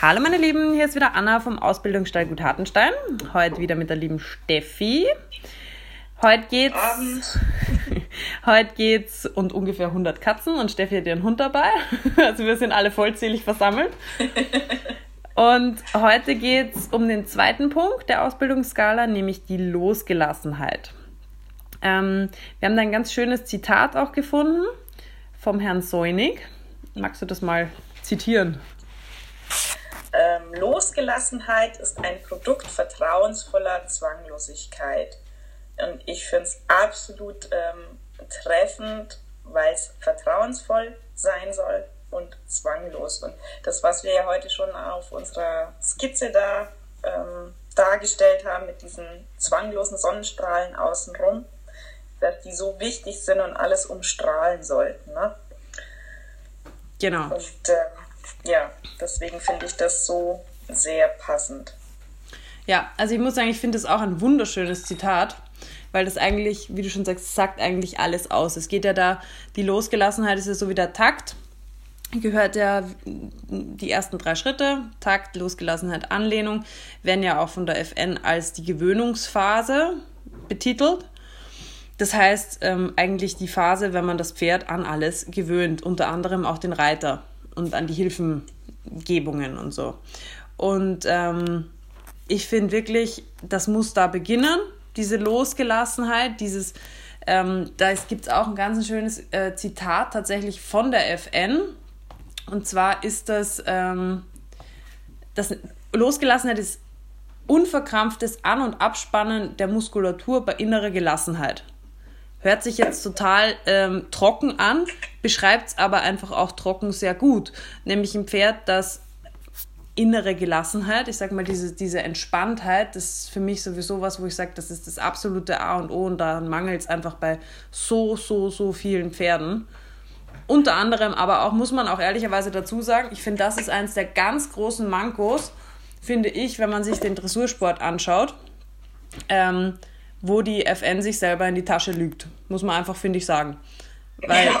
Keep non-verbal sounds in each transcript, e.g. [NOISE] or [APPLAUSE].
Hallo meine Lieben, hier ist wieder Anna vom Ausbildungsstall Gut Hartenstein. Heute wieder mit der lieben Steffi. Heute geht's, [LAUGHS] heute geht's und ungefähr 100 Katzen und Steffi hat ihren Hund dabei. [LAUGHS] Also wir sind alle vollzählig versammelt. [LAUGHS] Und heute geht's um den zweiten Punkt der Ausbildungsskala, nämlich die Losgelassenheit. Ähm, wir haben da ein ganz schönes Zitat auch gefunden vom Herrn Seunig. Magst du das mal zitieren? Ähm, Losgelassenheit ist ein Produkt vertrauensvoller Zwanglosigkeit. Und ich finde es absolut ähm, treffend, weil es vertrauensvoll sein soll und zwanglos. Und das, was wir ja heute schon auf unserer Skizze da ähm, dargestellt haben, mit diesen zwanglosen Sonnenstrahlen außenrum, dass die so wichtig sind und alles umstrahlen sollten. Ne? Genau. Und äh, ja, deswegen finde ich das so sehr passend. Ja, also ich muss sagen, ich finde es auch ein wunderschönes Zitat, weil das eigentlich, wie du schon sagst, sagt eigentlich alles aus. Es geht ja da, die Losgelassenheit ist ja so wie der Takt, gehört ja die ersten drei Schritte, Takt, Losgelassenheit, Anlehnung, werden ja auch von der FN als die Gewöhnungsphase betitelt. Das heißt ähm, eigentlich die Phase, wenn man das Pferd an alles gewöhnt, unter anderem auch den Reiter und an die Hilfengebungen und so. Und ähm, ich finde wirklich, das muss da beginnen, diese Losgelassenheit, dieses, ähm, da gibt es auch ein ganz schönes äh, Zitat tatsächlich von der FN. Und zwar ist das, ähm, das Losgelassenheit ist unverkrampftes An- und Abspannen der Muskulatur bei innerer Gelassenheit. Hört sich jetzt total ähm, trocken an, beschreibt es aber einfach auch trocken sehr gut. Nämlich ein Pferd, das innere Gelassenheit, ich sag mal, diese, diese Entspanntheit, das ist für mich sowieso was, wo ich sage, das ist das absolute A und O und da mangelt es einfach bei so, so, so vielen Pferden. Unter anderem aber auch, muss man auch ehrlicherweise dazu sagen, ich finde, das ist eines der ganz großen Mankos, finde ich, wenn man sich den Dressursport anschaut. Ähm, wo die FN sich selber in die Tasche lügt. Muss man einfach, finde ich, sagen. Weil ja.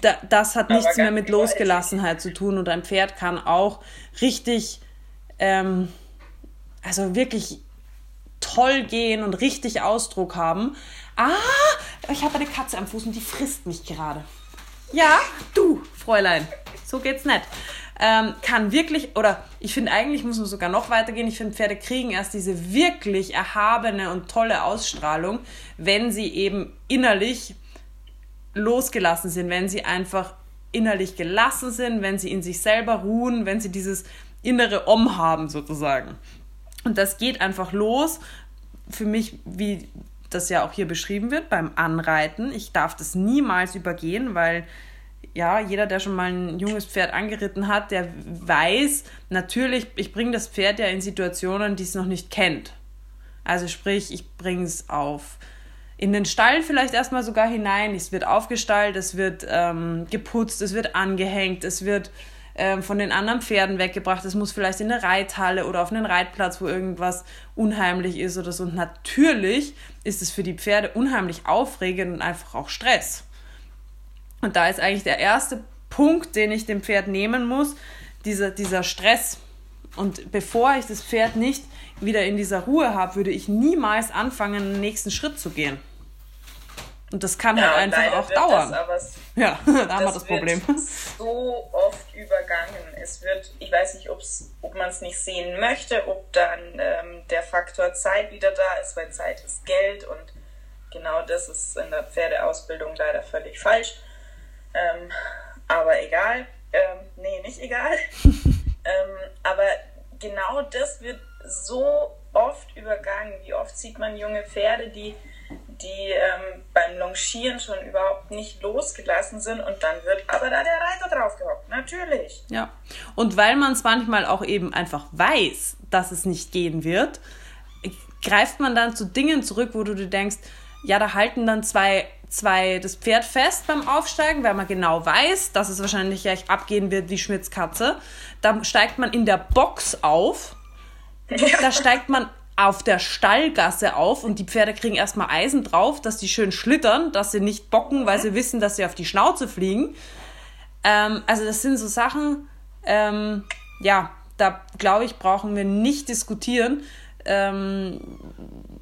da, das hat nichts mehr mit Losgelassenheit zu tun und ein Pferd kann auch richtig, ähm, also wirklich toll gehen und richtig Ausdruck haben. Ah, ich habe eine Katze am Fuß und die frisst mich gerade. Ja, du, Fräulein, so geht's nicht ähm, kann wirklich, oder ich finde eigentlich muss man sogar noch weitergehen, ich finde Pferde kriegen erst diese wirklich erhabene und tolle Ausstrahlung, wenn sie eben innerlich losgelassen sind, wenn sie einfach innerlich gelassen sind, wenn sie in sich selber ruhen, wenn sie dieses innere Om haben sozusagen. Und das geht einfach los für mich, wie das ja auch hier beschrieben wird, beim Anreiten. Ich darf das niemals übergehen, weil ja, jeder, der schon mal ein junges Pferd angeritten hat, der weiß, natürlich, ich bringe das Pferd ja in Situationen, die es noch nicht kennt. Also sprich, ich bringe es auf in den Stall vielleicht erstmal sogar hinein. Es wird aufgestallt, es wird ähm, geputzt, es wird angehängt, es wird ähm, von den anderen Pferden weggebracht. Es muss vielleicht in eine Reithalle oder auf einen Reitplatz, wo irgendwas unheimlich ist oder so. Und natürlich ist es für die Pferde unheimlich aufregend und einfach auch Stress. Und da ist eigentlich der erste Punkt, den ich dem Pferd nehmen muss, dieser, dieser Stress. Und bevor ich das Pferd nicht wieder in dieser Ruhe habe, würde ich niemals anfangen, den nächsten Schritt zu gehen. Und das kann ja, halt einfach auch dauern. Das, ja, [LAUGHS] da haben wir das Problem. so oft übergangen. Es wird, ich weiß nicht, ob's, ob man es nicht sehen möchte, ob dann ähm, der Faktor Zeit wieder da ist, weil Zeit ist Geld und genau das ist in der Pferdeausbildung leider völlig falsch. Ähm, aber egal. Ähm, nee, nicht egal. [LAUGHS] ähm, aber genau das wird so oft übergangen. Wie oft sieht man junge Pferde, die, die ähm, beim Longieren schon überhaupt nicht losgelassen sind und dann wird aber da der Reiter draufgehockt. Natürlich. Ja. Und weil man es manchmal auch eben einfach weiß, dass es nicht gehen wird, greift man dann zu Dingen zurück, wo du dir denkst, ja, da halten dann zwei zwei das Pferd fest beim Aufsteigen, weil man genau weiß, dass es wahrscheinlich gleich abgehen wird wie Schmidts Katze. Da steigt man in der Box auf. Da steigt man auf der Stallgasse auf und die Pferde kriegen erstmal Eisen drauf, dass die schön schlittern, dass sie nicht bocken, weil sie wissen, dass sie auf die Schnauze fliegen. Ähm, also das sind so Sachen, ähm, ja, da glaube ich, brauchen wir nicht diskutieren. Ähm,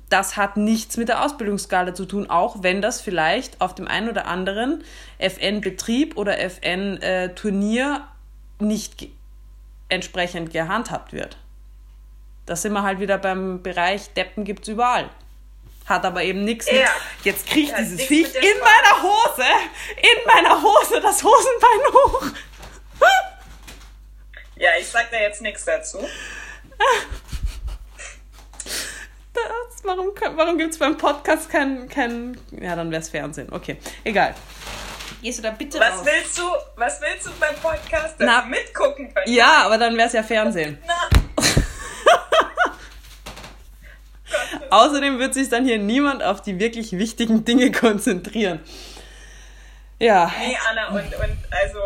das hat nichts mit der Ausbildungsskala zu tun, auch wenn das vielleicht auf dem einen oder anderen FN-Betrieb oder FN-Turnier nicht entsprechend gehandhabt wird. Da sind wir halt wieder beim Bereich Deppen gibt es überall. Hat aber eben nichts ja. mit. Jetzt kriegt ja, dieses Viech in meiner Hose, in meiner Hose das Hosenbein hoch. [LAUGHS] Ja, ich sag da jetzt nichts dazu. [LAUGHS] Warum warum gibt es beim Podcast kein, kein. Ja, dann wäre es Fernsehen. Okay, egal. Gehst du da bitte was raus? Willst du, was willst du beim Podcast, Na, mitgucken können? Ja, aber dann wäre es ja Fernsehen. [LAUGHS] Na. [LAUGHS] Außerdem wird sich dann hier niemand auf die wirklich wichtigen Dinge konzentrieren. Ja. Nee, Anna, und, und also,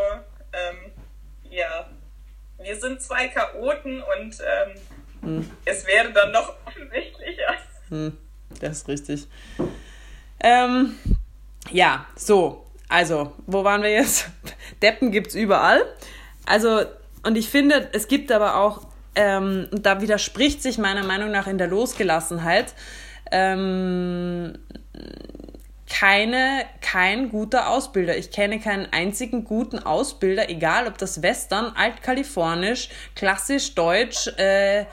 ähm, ja, wir sind zwei Chaoten und ähm, hm. es wäre dann noch offensichtlicher. Hm, das ist richtig. Ähm, ja, so, also, wo waren wir jetzt? [LAUGHS] Deppen gibt es überall. Also, und ich finde, es gibt aber auch ähm, da widerspricht sich meiner Meinung nach in der Losgelassenheit ähm, keine, kein guter Ausbilder. Ich kenne keinen einzigen guten Ausbilder, egal ob das Western, Altkalifornisch, klassisch Deutsch, äh,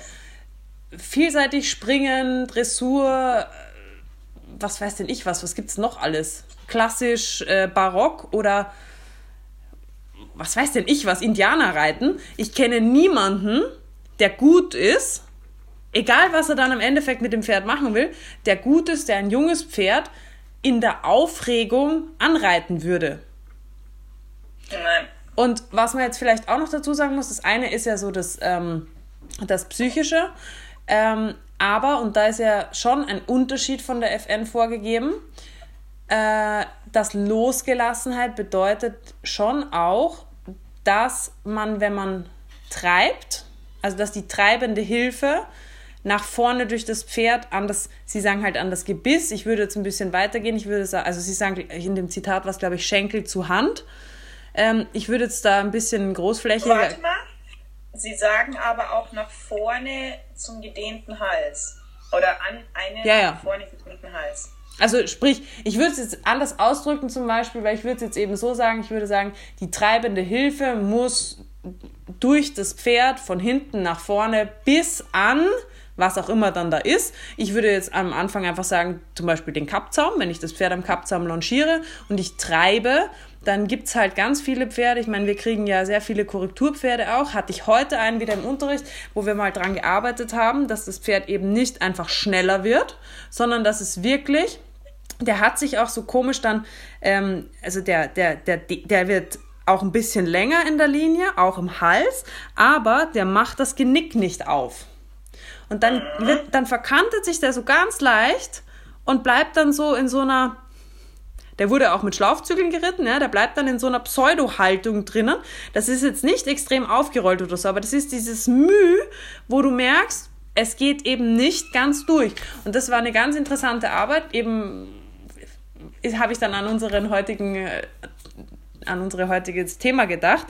vielseitig Springen, Dressur, was weiß denn ich was, was gibt es noch alles? Klassisch, äh, Barock oder was weiß denn ich was, Indianer reiten. Ich kenne niemanden, der gut ist, egal was er dann im Endeffekt mit dem Pferd machen will, der gut ist, der ein junges Pferd in der Aufregung anreiten würde. Und was man jetzt vielleicht auch noch dazu sagen muss, das eine ist ja so das, ähm, das Psychische, ähm, aber, und da ist ja schon ein Unterschied von der FN vorgegeben, äh, dass Losgelassenheit bedeutet schon auch, dass man, wenn man treibt, also dass die treibende Hilfe nach vorne durch das Pferd an das, sie sagen halt an das Gebiss. Ich würde jetzt ein bisschen weitergehen. Ich würde sagen, also sie sagen in dem Zitat was, glaube ich, Schenkel zu Hand. Ähm, ich würde jetzt da ein bisschen großflächiger. Warte mal. Sie sagen aber auch nach vorne zum gedehnten Hals. Oder an einen ja, ja. nach vorne gedehnten Hals. Also sprich, ich würde es jetzt anders ausdrücken zum Beispiel, weil ich würde es jetzt eben so sagen, ich würde sagen, die treibende Hilfe muss durch das Pferd von hinten nach vorne bis an, was auch immer dann da ist. Ich würde jetzt am Anfang einfach sagen, zum Beispiel den Kappzaum, wenn ich das Pferd am Kappzaum longiere und ich treibe, dann gibt es halt ganz viele Pferde. Ich meine, wir kriegen ja sehr viele Korrekturpferde auch. Hatte ich heute einen wieder im Unterricht, wo wir mal dran gearbeitet haben, dass das Pferd eben nicht einfach schneller wird, sondern dass es wirklich der hat sich auch so komisch dann, ähm, also der, der, der, der wird auch ein bisschen länger in der Linie, auch im Hals, aber der macht das Genick nicht auf. Und dann, wird, dann verkantet sich der so ganz leicht und bleibt dann so in so einer, der wurde auch mit Schlaufzügeln geritten, ja, der bleibt dann in so einer Pseudo-Haltung drinnen. Das ist jetzt nicht extrem aufgerollt oder so, aber das ist dieses Müh, wo du merkst, es geht eben nicht ganz durch. Und das war eine ganz interessante Arbeit, eben habe ich dann an unseren heutigen äh, an unser heutiges Thema gedacht,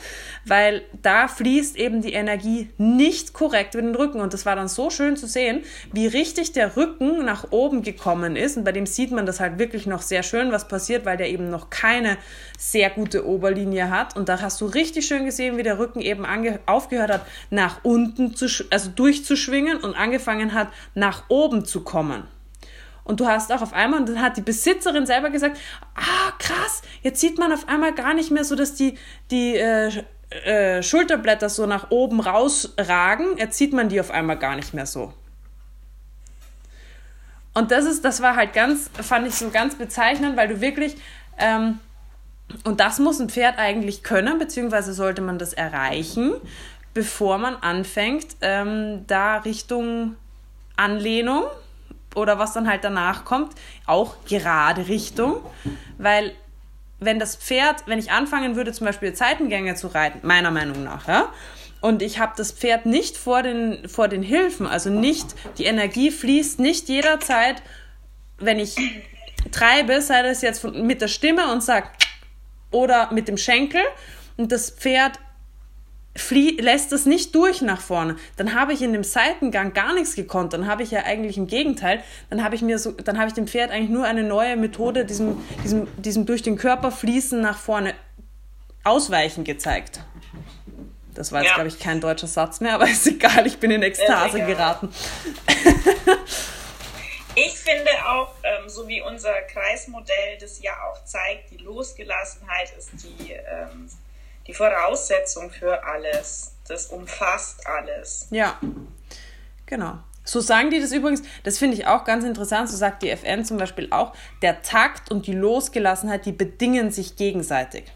weil da fließt eben die Energie nicht korrekt über den Rücken. Und das war dann so schön zu sehen, wie richtig der Rücken nach oben gekommen ist. Und bei dem sieht man das halt wirklich noch sehr schön, was passiert, weil der eben noch keine sehr gute Oberlinie hat. Und da hast du richtig schön gesehen, wie der Rücken eben aufgehört hat, nach unten zu, also durchzuschwingen und angefangen hat, nach oben zu kommen. Und du hast auch auf einmal, und dann hat die Besitzerin selber gesagt, ah, krass, jetzt sieht man auf einmal gar nicht mehr so, dass die, die äh, äh, Schulterblätter so nach oben rausragen. Jetzt sieht man die auf einmal gar nicht mehr so. Und das ist, das war halt ganz, fand ich so ganz bezeichnend, weil du wirklich, ähm, und das muss ein Pferd eigentlich können, beziehungsweise sollte man das erreichen, bevor man anfängt, ähm, da Richtung Anlehnung, oder was dann halt danach kommt, auch gerade Richtung, weil wenn das Pferd, wenn ich anfangen würde, zum Beispiel Zeitengänge zu reiten, meiner Meinung nach, ja, und ich habe das Pferd nicht vor den, vor den Hilfen, also nicht, die Energie fließt nicht jederzeit, wenn ich treibe, sei das jetzt mit der Stimme und sag oder mit dem Schenkel und das Pferd flie lässt es nicht durch nach vorne, dann habe ich in dem Seitengang gar nichts gekonnt. Dann habe ich ja eigentlich im Gegenteil, dann habe ich mir so, dann habe ich dem Pferd eigentlich nur eine neue Methode, diesem, diesem, diesem durch den Körper fließen nach vorne ausweichen gezeigt. Das war jetzt, ja. glaube ich, kein deutscher Satz mehr, aber [LAUGHS] ist egal, ich bin in Ekstase geraten. Ich finde auch, ähm, so wie unser Kreismodell das ja auch zeigt, die Losgelassenheit ist die ähm, die Voraussetzung für alles. Das umfasst alles. Ja, genau. So sagen die das übrigens, das finde ich auch ganz interessant, so sagt die FN zum Beispiel auch, der Takt und die Losgelassenheit, die bedingen sich gegenseitig.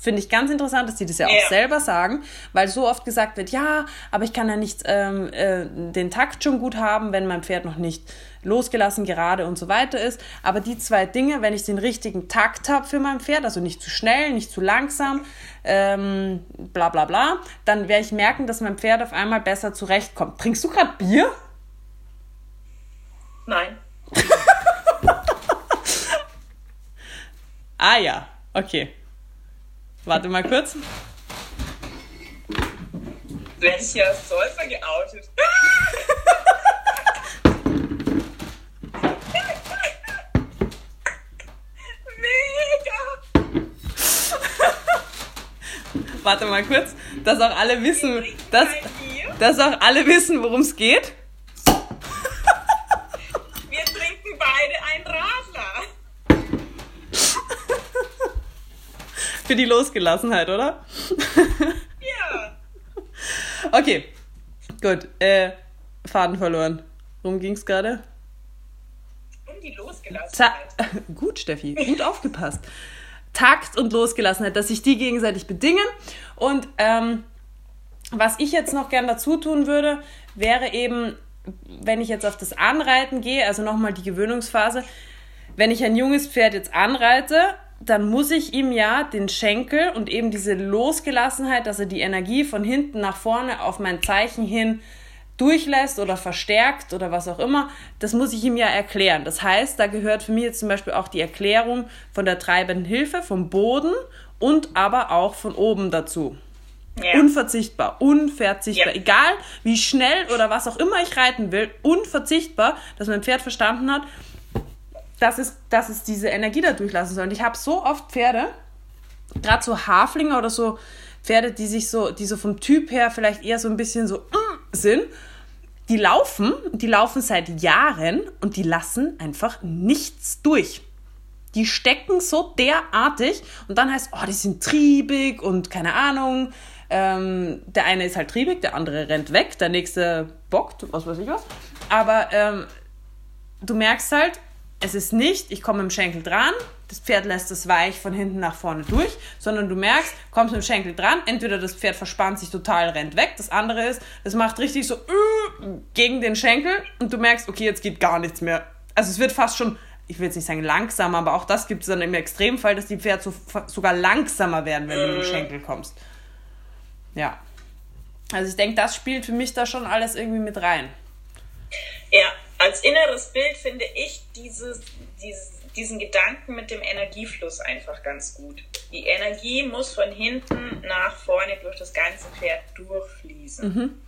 Finde ich ganz interessant, dass die das ja auch ja. selber sagen, weil so oft gesagt wird, ja, aber ich kann ja nicht ähm, äh, den Takt schon gut haben, wenn mein Pferd noch nicht losgelassen, gerade und so weiter ist. Aber die zwei Dinge, wenn ich den richtigen Takt habe für mein Pferd, also nicht zu schnell, nicht zu langsam, ähm, bla bla bla, dann werde ich merken, dass mein Pferd auf einmal besser zurechtkommt. Trinkst du gerade Bier? Nein. [LAUGHS] ah ja, okay. Warte mal kurz. Als Säufer geoutet? Mega! Warte mal kurz, dass auch alle wissen, dass, dass auch alle wissen, worum es geht. Für die Losgelassenheit, oder? Ja. okay, gut. Äh, Faden verloren. Worum ging es gerade? Um die Losgelassenheit. Ta [LAUGHS] gut, Steffi, gut aufgepasst. Takt und Losgelassenheit, dass sich die gegenseitig bedingen. Und ähm, was ich jetzt noch gern dazu tun würde, wäre eben, wenn ich jetzt auf das Anreiten gehe, also nochmal die Gewöhnungsphase, wenn ich ein junges Pferd jetzt anreite, dann muss ich ihm ja den Schenkel und eben diese Losgelassenheit, dass er die Energie von hinten nach vorne auf mein Zeichen hin durchlässt oder verstärkt oder was auch immer, das muss ich ihm ja erklären. Das heißt, da gehört für mich jetzt zum Beispiel auch die Erklärung von der treibenden Hilfe, vom Boden und aber auch von oben dazu. Ja. Unverzichtbar, unverzichtbar. Ja. Egal wie schnell oder was auch immer ich reiten will, unverzichtbar, dass mein Pferd verstanden hat, dass es, dass es diese Energie da durchlassen soll. Und ich habe so oft Pferde, gerade so Haflinger oder so Pferde, die sich so, die so vom Typ her vielleicht eher so ein bisschen so mm, sind, die laufen, die laufen seit Jahren und die lassen einfach nichts durch. Die stecken so derartig und dann heißt, oh, die sind triebig und keine Ahnung. Ähm, der eine ist halt triebig, der andere rennt weg, der nächste bockt, was weiß ich was. Aber ähm, du merkst halt, es ist nicht, ich komme mit dem Schenkel dran, das Pferd lässt es weich von hinten nach vorne durch, sondern du merkst, kommst mit dem Schenkel dran, entweder das Pferd verspannt sich total, rennt weg, das andere ist, es macht richtig so uh, gegen den Schenkel und du merkst, okay, jetzt geht gar nichts mehr. Also es wird fast schon, ich will jetzt nicht sagen langsam, aber auch das gibt es dann im Extremfall, dass die Pferde so, sogar langsamer werden, wenn du mit dem äh. Schenkel kommst. Ja. Also ich denke, das spielt für mich da schon alles irgendwie mit rein. Ja, als inneres Bild finde ich dieses, dieses, diesen Gedanken mit dem Energiefluss einfach ganz gut. Die Energie muss von hinten nach vorne durch das ganze Pferd durchfließen. Mhm.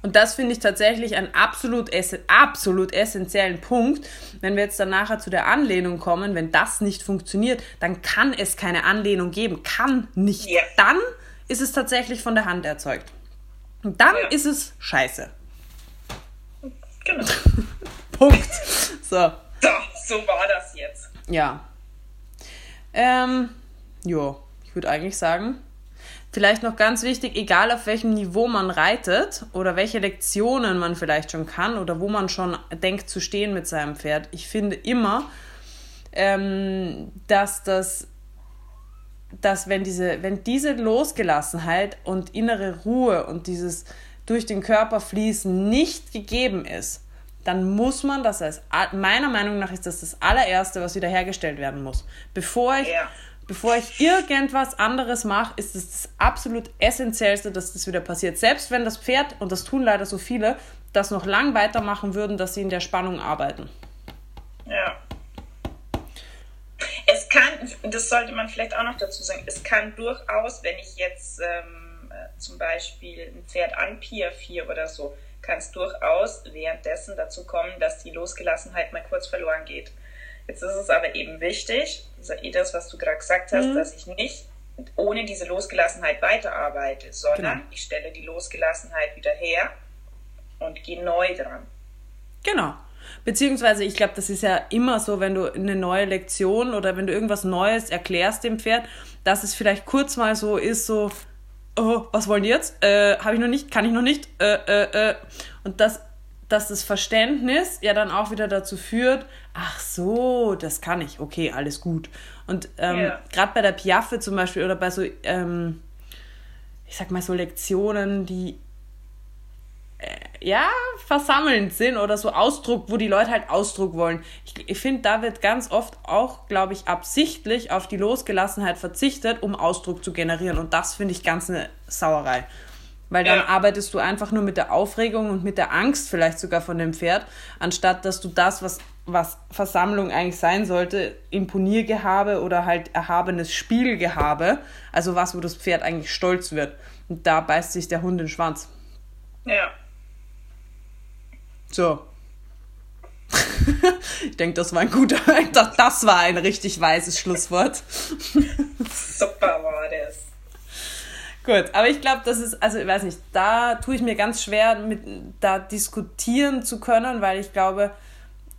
Und das finde ich tatsächlich einen absolut, absolut essentiellen Punkt. Wenn wir jetzt dann nachher zu der Anlehnung kommen, wenn das nicht funktioniert, dann kann es keine Anlehnung geben. Kann nicht. Ja. Dann ist es tatsächlich von der Hand erzeugt. Und dann ja. ist es scheiße. Genau. [LAUGHS] Punkt. So. So, so war das jetzt. Ja. Ähm, jo, ich würde eigentlich sagen, vielleicht noch ganz wichtig, egal auf welchem Niveau man reitet oder welche Lektionen man vielleicht schon kann oder wo man schon denkt zu stehen mit seinem Pferd, ich finde immer, ähm, dass das dass wenn diese, wenn diese Losgelassenheit und innere Ruhe und dieses durch den Körper fließen nicht gegeben ist, dann muss man das als, meiner Meinung nach ist das das allererste, was wiederhergestellt werden muss. Bevor ich, ja. bevor ich irgendwas anderes mache, ist es das absolut essentiellste, dass das wieder passiert. Selbst wenn das Pferd, und das tun leider so viele, das noch lang weitermachen würden, dass sie in der Spannung arbeiten. Ja. Es kann, das sollte man vielleicht auch noch dazu sagen, es kann durchaus, wenn ich jetzt ähm, äh, zum Beispiel ein Pferd an Pier 4 oder so, kann es durchaus währenddessen dazu kommen, dass die Losgelassenheit mal kurz verloren geht. Jetzt ist es aber eben wichtig, eh das, was du gerade gesagt hast, mhm. dass ich nicht ohne diese Losgelassenheit weiterarbeite, sondern genau. ich stelle die Losgelassenheit wieder her und gehe neu dran. Genau. Beziehungsweise, ich glaube, das ist ja immer so, wenn du eine neue Lektion oder wenn du irgendwas Neues erklärst dem Pferd, dass es vielleicht kurz mal so ist, so, oh, was wollen die jetzt? Äh, Habe ich noch nicht, kann ich noch nicht. Äh, äh, äh. Und das, dass das Verständnis ja dann auch wieder dazu führt, ach so, das kann ich, okay, alles gut. Und ähm, yeah. gerade bei der Piaffe zum Beispiel oder bei so, ähm, ich sag mal so Lektionen, die äh, ja, versammelnd sind oder so Ausdruck, wo die Leute halt Ausdruck wollen. Ich, ich finde, da wird ganz oft auch, glaube ich, absichtlich auf die Losgelassenheit verzichtet, um Ausdruck zu generieren. Und das finde ich ganz eine Sauerei. Weil dann ja. arbeitest du einfach nur mit der Aufregung und mit der Angst vielleicht sogar von dem Pferd, anstatt dass du das, was, was Versammlung eigentlich sein sollte, Imponiergehabe oder halt erhabenes Spiegelgehabe, also was, wo das Pferd eigentlich stolz wird. Und da beißt sich der Hund in den Schwanz. Ja. So. [LAUGHS] ich denke, das war ein guter, [LAUGHS] das war ein richtig weises Schlusswort. [LAUGHS] Super war das. Gut, aber ich glaube, das ist, also ich weiß nicht, da tue ich mir ganz schwer, mit, da diskutieren zu können, weil ich glaube,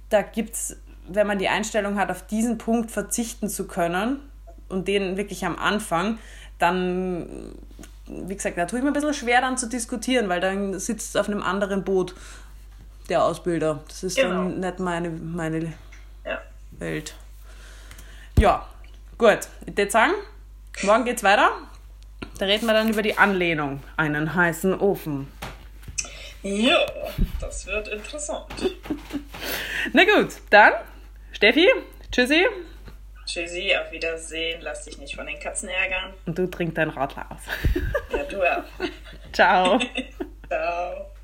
da gibt es, wenn man die Einstellung hat, auf diesen Punkt verzichten zu können und den wirklich am Anfang, dann, wie gesagt, da tue ich mir ein bisschen schwer dann zu diskutieren, weil dann sitzt es auf einem anderen Boot der Ausbilder. Das ist genau. dann nicht meine, meine ja. Welt. Ja, gut. Ich würde sagen, morgen geht's weiter. Da reden wir dann über die Anlehnung. Einen heißen Ofen. Ja, das wird interessant. [LAUGHS] Na gut, dann Steffi, tschüssi. Tschüssi, auf Wiedersehen. Lass dich nicht von den Katzen ärgern. Und du trinkst dein Radler aus. Ja, du auch. [LAUGHS] Ciao. [LAUGHS] Ciao.